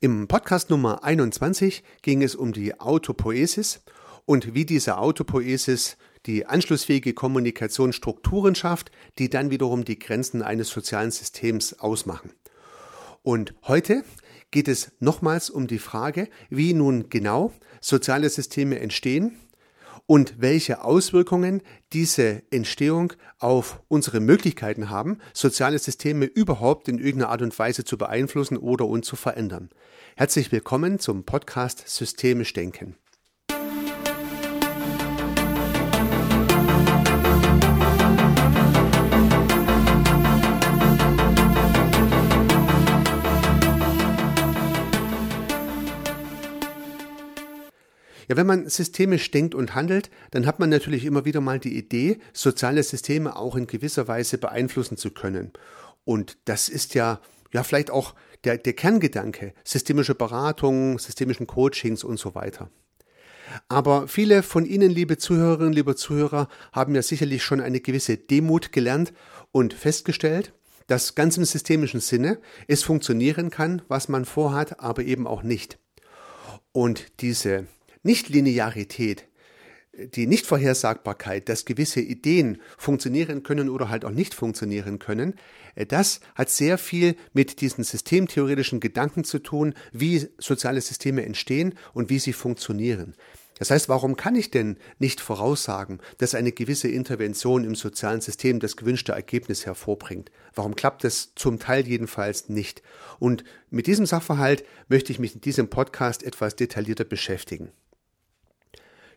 Im Podcast Nummer 21 ging es um die Autopoesis und wie diese Autopoesis die anschlussfähige Kommunikation Strukturen schafft, die dann wiederum die Grenzen eines sozialen Systems ausmachen. Und heute geht es nochmals um die Frage, wie nun genau soziale Systeme entstehen und welche Auswirkungen diese Entstehung auf unsere Möglichkeiten haben, soziale Systeme überhaupt in irgendeiner Art und Weise zu beeinflussen oder und zu verändern. Herzlich willkommen zum Podcast Systemisch Denken. Ja, wenn man systemisch denkt und handelt, dann hat man natürlich immer wieder mal die Idee, soziale Systeme auch in gewisser Weise beeinflussen zu können. Und das ist ja, ja, vielleicht auch der, der Kerngedanke, systemische Beratung, systemischen Coachings und so weiter. Aber viele von Ihnen, liebe Zuhörerinnen, liebe Zuhörer, haben ja sicherlich schon eine gewisse Demut gelernt und festgestellt, dass ganz im systemischen Sinne es funktionieren kann, was man vorhat, aber eben auch nicht. Und diese Nichtlinearität, die Nichtvorhersagbarkeit, dass gewisse Ideen funktionieren können oder halt auch nicht funktionieren können, äh, das hat sehr viel mit diesen systemtheoretischen Gedanken zu tun, wie soziale Systeme entstehen und wie sie funktionieren. Das heißt, warum kann ich denn nicht voraussagen, dass eine gewisse Intervention im sozialen System das gewünschte Ergebnis hervorbringt? Warum klappt es zum Teil jedenfalls nicht? Und mit diesem Sachverhalt möchte ich mich in diesem Podcast etwas detaillierter beschäftigen.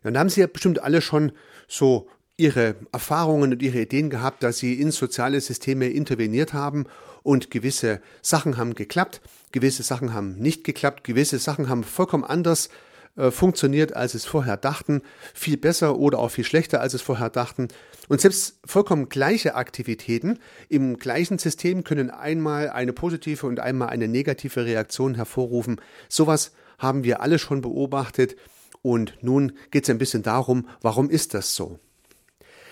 Dann haben Sie ja bestimmt alle schon so Ihre Erfahrungen und Ihre Ideen gehabt, dass Sie in soziale Systeme interveniert haben und gewisse Sachen haben geklappt, gewisse Sachen haben nicht geklappt, gewisse Sachen haben vollkommen anders äh, funktioniert, als es vorher dachten, viel besser oder auch viel schlechter, als es vorher dachten. Und selbst vollkommen gleiche Aktivitäten im gleichen System können einmal eine positive und einmal eine negative Reaktion hervorrufen. Sowas haben wir alle schon beobachtet und nun geht es ein bisschen darum, warum ist das so?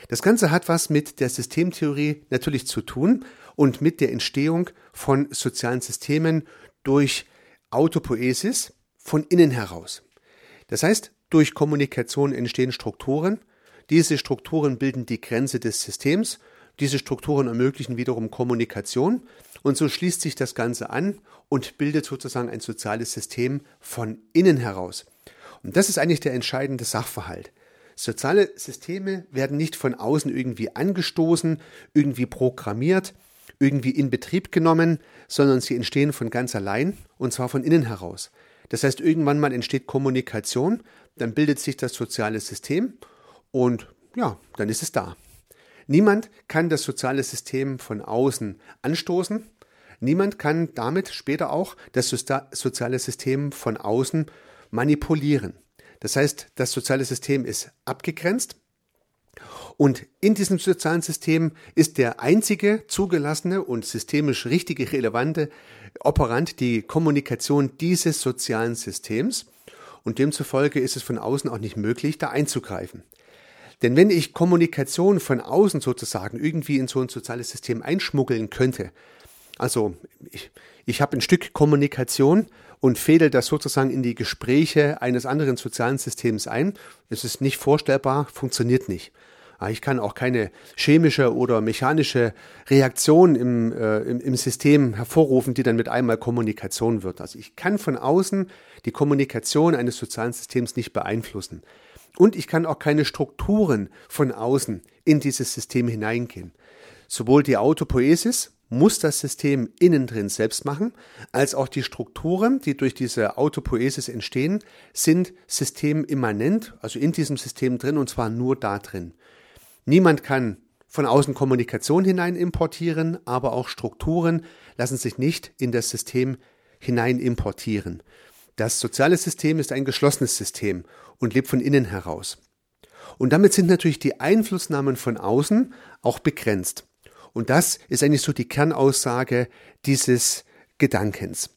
Das Ganze hat was mit der Systemtheorie natürlich zu tun und mit der Entstehung von sozialen Systemen durch Autopoesis von innen heraus. Das heißt, durch Kommunikation entstehen Strukturen. Diese Strukturen bilden die Grenze des Systems. Diese Strukturen ermöglichen wiederum Kommunikation. Und so schließt sich das Ganze an und bildet sozusagen ein soziales System von innen heraus. Und das ist eigentlich der entscheidende Sachverhalt. Soziale Systeme werden nicht von außen irgendwie angestoßen, irgendwie programmiert, irgendwie in Betrieb genommen, sondern sie entstehen von ganz allein und zwar von innen heraus. Das heißt, irgendwann mal entsteht Kommunikation, dann bildet sich das soziale System und ja, dann ist es da. Niemand kann das soziale System von außen anstoßen. Niemand kann damit später auch das soziale System von außen manipulieren. Das heißt, das soziale System ist abgegrenzt und in diesem sozialen System ist der einzige zugelassene und systemisch richtige relevante Operant die Kommunikation dieses sozialen Systems und demzufolge ist es von außen auch nicht möglich, da einzugreifen. Denn wenn ich Kommunikation von außen sozusagen irgendwie in so ein soziales System einschmuggeln könnte, also ich, ich habe ein Stück Kommunikation und fädel das sozusagen in die Gespräche eines anderen sozialen Systems ein. Es ist nicht vorstellbar, funktioniert nicht. Ich kann auch keine chemische oder mechanische Reaktion im, äh, im, im System hervorrufen, die dann mit einmal Kommunikation wird. Also ich kann von außen die Kommunikation eines sozialen Systems nicht beeinflussen. Und ich kann auch keine Strukturen von außen in dieses System hineingehen. Sowohl die Autopoesis muss das System innen drin selbst machen, als auch die Strukturen, die durch diese Autopoesis entstehen, sind systemimmanent, also in diesem System drin und zwar nur da drin. Niemand kann von außen Kommunikation hinein importieren, aber auch Strukturen lassen sich nicht in das System hinein importieren. Das soziale System ist ein geschlossenes System und lebt von innen heraus. Und damit sind natürlich die Einflussnahmen von außen auch begrenzt. Und das ist eigentlich so die Kernaussage dieses Gedankens.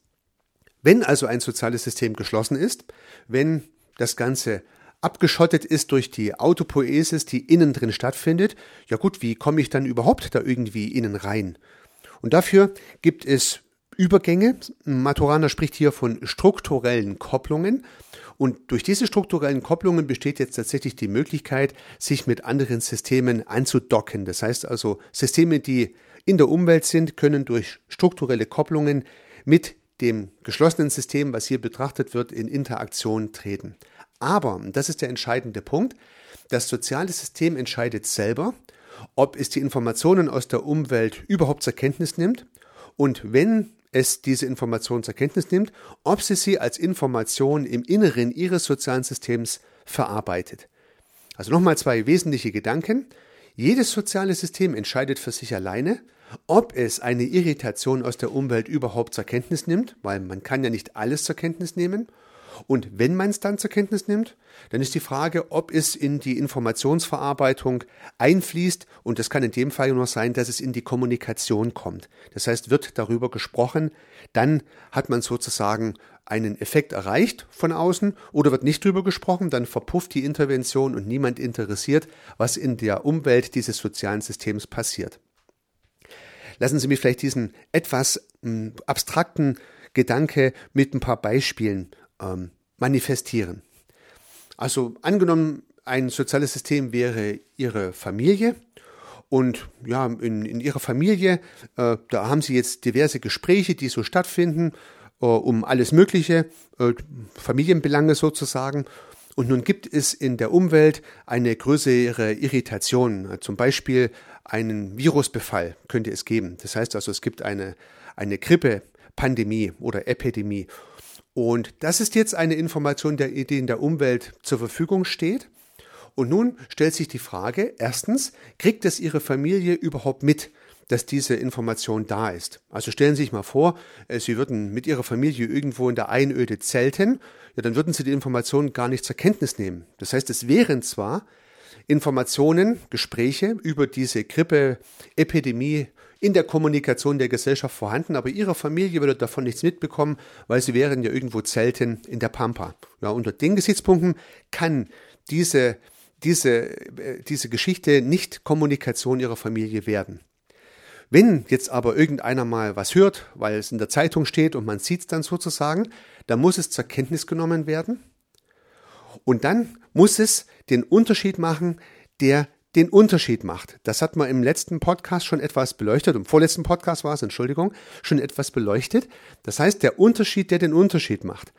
Wenn also ein soziales System geschlossen ist, wenn das Ganze abgeschottet ist durch die Autopoesis, die innen drin stattfindet, ja gut, wie komme ich dann überhaupt da irgendwie innen rein? Und dafür gibt es Übergänge. Maturana spricht hier von strukturellen Kopplungen. Und durch diese strukturellen Kopplungen besteht jetzt tatsächlich die Möglichkeit, sich mit anderen Systemen anzudocken. Das heißt also, Systeme, die in der Umwelt sind, können durch strukturelle Kopplungen mit dem geschlossenen System, was hier betrachtet wird, in Interaktion treten. Aber, das ist der entscheidende Punkt, das soziale System entscheidet selber, ob es die Informationen aus der Umwelt überhaupt zur Kenntnis nimmt und wenn es diese Informationen zur Kenntnis nimmt, ob sie sie als Information im Inneren ihres sozialen Systems verarbeitet. Also nochmal zwei wesentliche Gedanken. Jedes soziale System entscheidet für sich alleine, ob es eine Irritation aus der Umwelt überhaupt zur Kenntnis nimmt, weil man kann ja nicht alles zur Kenntnis nehmen, und wenn man es dann zur Kenntnis nimmt, dann ist die Frage, ob es in die Informationsverarbeitung einfließt. Und das kann in dem Fall nur sein, dass es in die Kommunikation kommt. Das heißt, wird darüber gesprochen, dann hat man sozusagen einen Effekt erreicht von außen oder wird nicht darüber gesprochen, dann verpufft die Intervention und niemand interessiert, was in der Umwelt dieses sozialen Systems passiert. Lassen Sie mich vielleicht diesen etwas hm, abstrakten Gedanke mit ein paar Beispielen ähm, manifestieren. Also angenommen, ein soziales System wäre Ihre Familie und ja, in, in Ihrer Familie, äh, da haben Sie jetzt diverse Gespräche, die so stattfinden, äh, um alles Mögliche, äh, Familienbelange sozusagen. Und nun gibt es in der Umwelt eine größere Irritation, zum Beispiel einen Virusbefall könnte es geben. Das heißt also, es gibt eine, eine Grippe-Pandemie oder Epidemie. Und das ist jetzt eine Information, die in der Umwelt zur Verfügung steht. Und nun stellt sich die Frage, erstens, kriegt es Ihre Familie überhaupt mit, dass diese Information da ist? Also stellen Sie sich mal vor, äh, Sie würden mit Ihrer Familie irgendwo in der Einöde zelten, ja, dann würden Sie die Information gar nicht zur Kenntnis nehmen. Das heißt, es wären zwar Informationen, Gespräche über diese Grippe-Epidemie in der Kommunikation der Gesellschaft vorhanden, aber ihre Familie würde davon nichts mitbekommen, weil sie wären ja irgendwo Zelten in der Pampa. Ja, unter den Gesichtspunkten kann diese, diese, äh, diese Geschichte nicht Kommunikation ihrer Familie werden. Wenn jetzt aber irgendeiner mal was hört, weil es in der Zeitung steht und man sieht es dann sozusagen, dann muss es zur Kenntnis genommen werden. Und dann muss es den Unterschied machen, der den Unterschied macht. Das hat man im letzten Podcast schon etwas beleuchtet, im vorletzten Podcast war es, Entschuldigung, schon etwas beleuchtet. Das heißt, der Unterschied, der den Unterschied macht.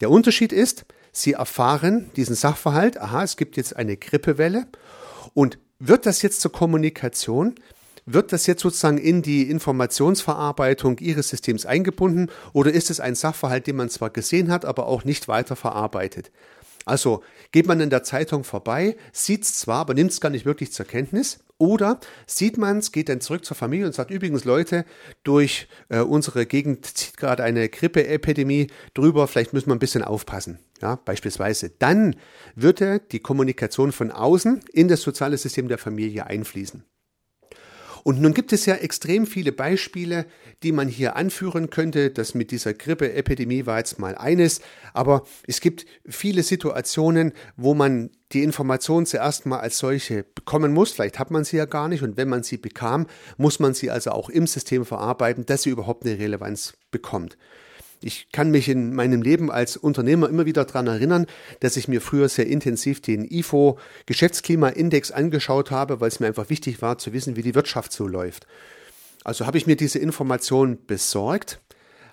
Der Unterschied ist, Sie erfahren diesen Sachverhalt, aha, es gibt jetzt eine Grippewelle und wird das jetzt zur Kommunikation, wird das jetzt sozusagen in die Informationsverarbeitung Ihres Systems eingebunden oder ist es ein Sachverhalt, den man zwar gesehen hat, aber auch nicht weiter verarbeitet? Also geht man in der Zeitung vorbei, sieht es zwar, aber nimmt es gar nicht wirklich zur Kenntnis. Oder sieht man es, geht dann zurück zur Familie und sagt übrigens, Leute, durch äh, unsere Gegend zieht gerade eine Grippeepidemie drüber, vielleicht müssen wir ein bisschen aufpassen. Ja, beispielsweise. Dann würde die Kommunikation von außen in das soziale System der Familie einfließen. Und nun gibt es ja extrem viele Beispiele, die man hier anführen könnte. Das mit dieser Grippeepidemie war jetzt mal eines, aber es gibt viele Situationen, wo man die Information zuerst mal als solche bekommen muss. Vielleicht hat man sie ja gar nicht und wenn man sie bekam, muss man sie also auch im System verarbeiten, dass sie überhaupt eine Relevanz bekommt. Ich kann mich in meinem Leben als Unternehmer immer wieder daran erinnern, dass ich mir früher sehr intensiv den IFO Geschäftsklimaindex angeschaut habe, weil es mir einfach wichtig war zu wissen, wie die Wirtschaft so läuft. Also habe ich mir diese Information besorgt,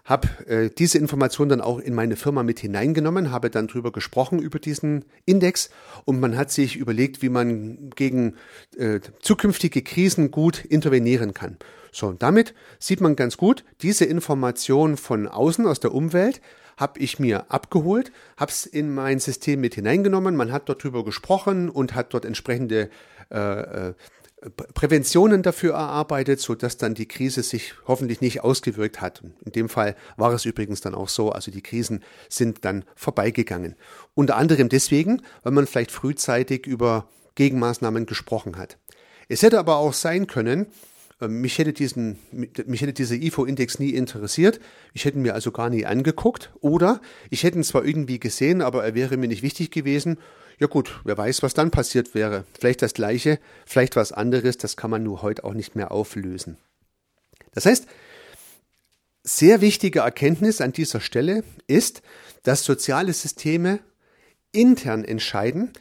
habe äh, diese Information dann auch in meine Firma mit hineingenommen, habe dann drüber gesprochen über diesen Index und man hat sich überlegt, wie man gegen äh, zukünftige Krisen gut intervenieren kann. So, und damit sieht man ganz gut, diese Information von außen, aus der Umwelt, habe ich mir abgeholt, habe es in mein System mit hineingenommen, man hat dort drüber gesprochen und hat dort entsprechende äh, äh Präventionen dafür erarbeitet, sodass dann die Krise sich hoffentlich nicht ausgewirkt hat. In dem Fall war es übrigens dann auch so, also die Krisen sind dann vorbeigegangen. Unter anderem deswegen, weil man vielleicht frühzeitig über Gegenmaßnahmen gesprochen hat. Es hätte aber auch sein können, mich hätte, diesen, mich hätte dieser IFO-Index nie interessiert. Ich hätte ihn mir also gar nie angeguckt. Oder ich hätte ihn zwar irgendwie gesehen, aber er wäre mir nicht wichtig gewesen. Ja gut, wer weiß, was dann passiert wäre. Vielleicht das gleiche, vielleicht was anderes, das kann man nur heute auch nicht mehr auflösen. Das heißt, sehr wichtige Erkenntnis an dieser Stelle ist, dass soziale Systeme intern entscheiden,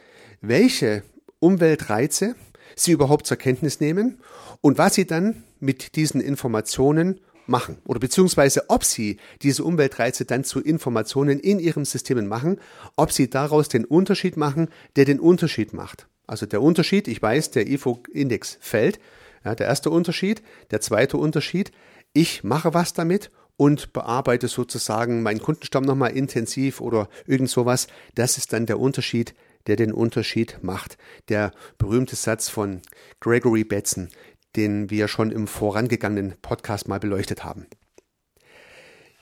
welche Umweltreize sie überhaupt zur Kenntnis nehmen und was sie dann mit diesen Informationen machen oder beziehungsweise ob sie diese Umweltreize dann zu Informationen in ihren Systemen machen, ob sie daraus den Unterschied machen, der den Unterschied macht. Also der Unterschied, ich weiß, der IFO-Index fällt, ja, der erste Unterschied, der zweite Unterschied, ich mache was damit und bearbeite sozusagen meinen Kundenstamm nochmal intensiv oder irgend sowas. Das ist dann der Unterschied, der den Unterschied macht. Der berühmte Satz von Gregory Betzen, den wir schon im vorangegangenen Podcast mal beleuchtet haben.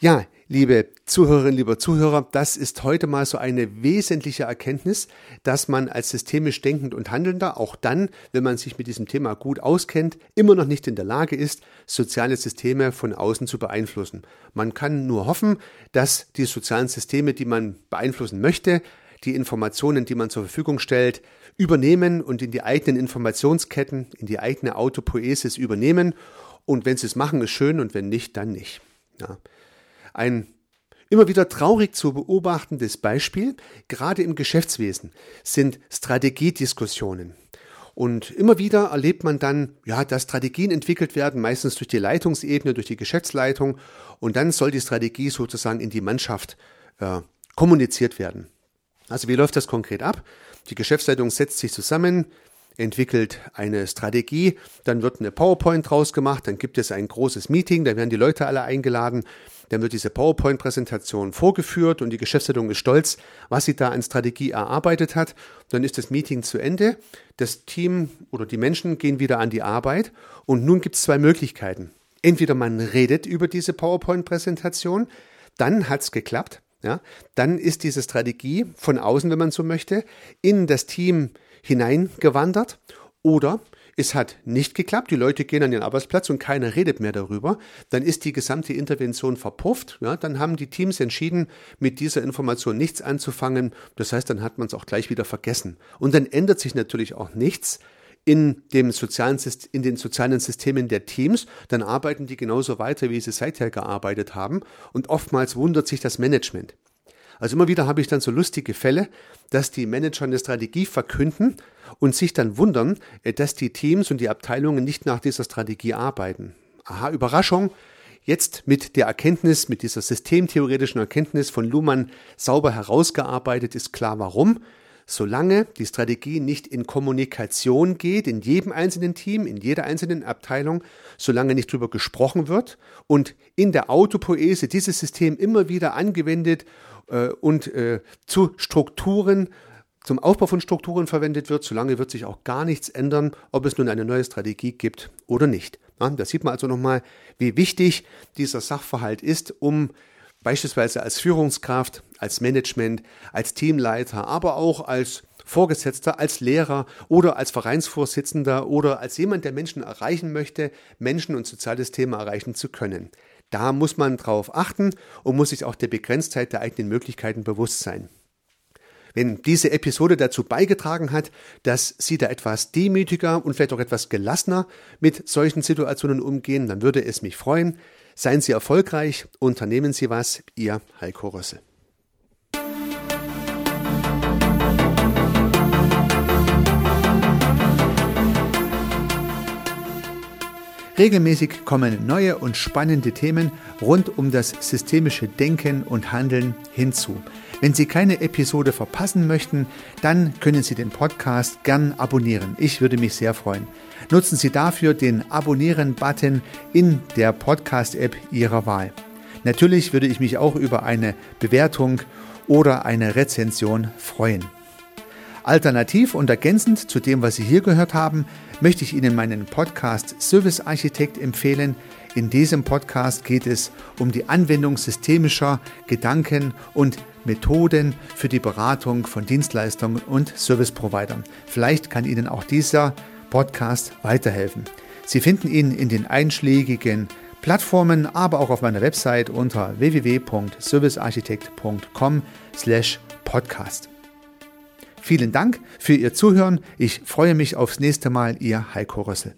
Ja, liebe Zuhörerinnen, lieber Zuhörer, das ist heute mal so eine wesentliche Erkenntnis, dass man als systemisch denkend und handelnder auch dann, wenn man sich mit diesem Thema gut auskennt, immer noch nicht in der Lage ist, soziale Systeme von außen zu beeinflussen. Man kann nur hoffen, dass die sozialen Systeme, die man beeinflussen möchte, die Informationen, die man zur Verfügung stellt, übernehmen und in die eigenen Informationsketten, in die eigene Autopoesis übernehmen. Und wenn sie es machen, ist schön und wenn nicht, dann nicht. Ja. Ein immer wieder traurig zu beobachtendes Beispiel, gerade im Geschäftswesen, sind Strategiediskussionen. Und immer wieder erlebt man dann, ja, dass Strategien entwickelt werden, meistens durch die Leitungsebene, durch die Geschäftsleitung. Und dann soll die Strategie sozusagen in die Mannschaft äh, kommuniziert werden. Also wie läuft das konkret ab? Die Geschäftsleitung setzt sich zusammen, entwickelt eine Strategie, dann wird eine PowerPoint draus gemacht, dann gibt es ein großes Meeting, da werden die Leute alle eingeladen, dann wird diese PowerPoint-Präsentation vorgeführt und die Geschäftsleitung ist stolz, was sie da an Strategie erarbeitet hat. Dann ist das Meeting zu Ende, das Team oder die Menschen gehen wieder an die Arbeit und nun gibt es zwei Möglichkeiten. Entweder man redet über diese PowerPoint-Präsentation, dann hat es geklappt, ja, dann ist diese Strategie von außen, wenn man so möchte, in das Team hineingewandert oder es hat nicht geklappt, die Leute gehen an den Arbeitsplatz und keiner redet mehr darüber, dann ist die gesamte Intervention verpufft, ja, dann haben die Teams entschieden, mit dieser Information nichts anzufangen, das heißt, dann hat man es auch gleich wieder vergessen. Und dann ändert sich natürlich auch nichts, in, dem sozialen, in den sozialen Systemen der Teams, dann arbeiten die genauso weiter, wie sie seither gearbeitet haben. Und oftmals wundert sich das Management. Also immer wieder habe ich dann so lustige Fälle, dass die Manager eine Strategie verkünden und sich dann wundern, äh, dass die Teams und die Abteilungen nicht nach dieser Strategie arbeiten. Aha, Überraschung. Jetzt mit der Erkenntnis, mit dieser systemtheoretischen Erkenntnis von Luhmann sauber herausgearbeitet ist klar warum. Solange die Strategie nicht in Kommunikation geht, in jedem einzelnen Team, in jeder einzelnen Abteilung, solange nicht drüber gesprochen wird und in der Autopoese dieses System immer wieder angewendet äh, und äh, zu Strukturen, zum Aufbau von Strukturen verwendet wird, solange wird sich auch gar nichts ändern, ob es nun eine neue Strategie gibt oder nicht. Ja, da sieht man also nochmal, wie wichtig dieser Sachverhalt ist, um beispielsweise als Führungskraft, als Management, als Teamleiter, aber auch als Vorgesetzter, als Lehrer oder als Vereinsvorsitzender oder als jemand, der Menschen erreichen möchte, Menschen und soziales Thema erreichen zu können. Da muss man drauf achten und muss sich auch der Begrenztheit der eigenen Möglichkeiten bewusst sein. Wenn diese Episode dazu beigetragen hat, dass Sie da etwas demütiger und vielleicht auch etwas gelassener mit solchen Situationen umgehen, dann würde es mich freuen. Seien Sie erfolgreich, unternehmen Sie was, Ihr Heiko Rössel. Regelmäßig kommen neue und spannende Themen rund um das systemische Denken und Handeln hinzu. Wenn Sie keine Episode verpassen möchten, dann können Sie den Podcast gern abonnieren. Ich würde mich sehr freuen. Nutzen Sie dafür den Abonnieren-Button in der Podcast-App Ihrer Wahl. Natürlich würde ich mich auch über eine Bewertung oder eine Rezension freuen. Alternativ und ergänzend zu dem, was Sie hier gehört haben, möchte ich Ihnen meinen Podcast Service Architekt empfehlen. In diesem Podcast geht es um die Anwendung systemischer Gedanken und Methoden für die Beratung von Dienstleistungen und Service-Providern. Vielleicht kann Ihnen auch dieser Podcast weiterhelfen. Sie finden ihn in den einschlägigen Plattformen, aber auch auf meiner Website unter www.servicearchitekt.com/podcast. Vielen Dank für Ihr Zuhören. Ich freue mich aufs nächste Mal, Ihr Heiko Rössel.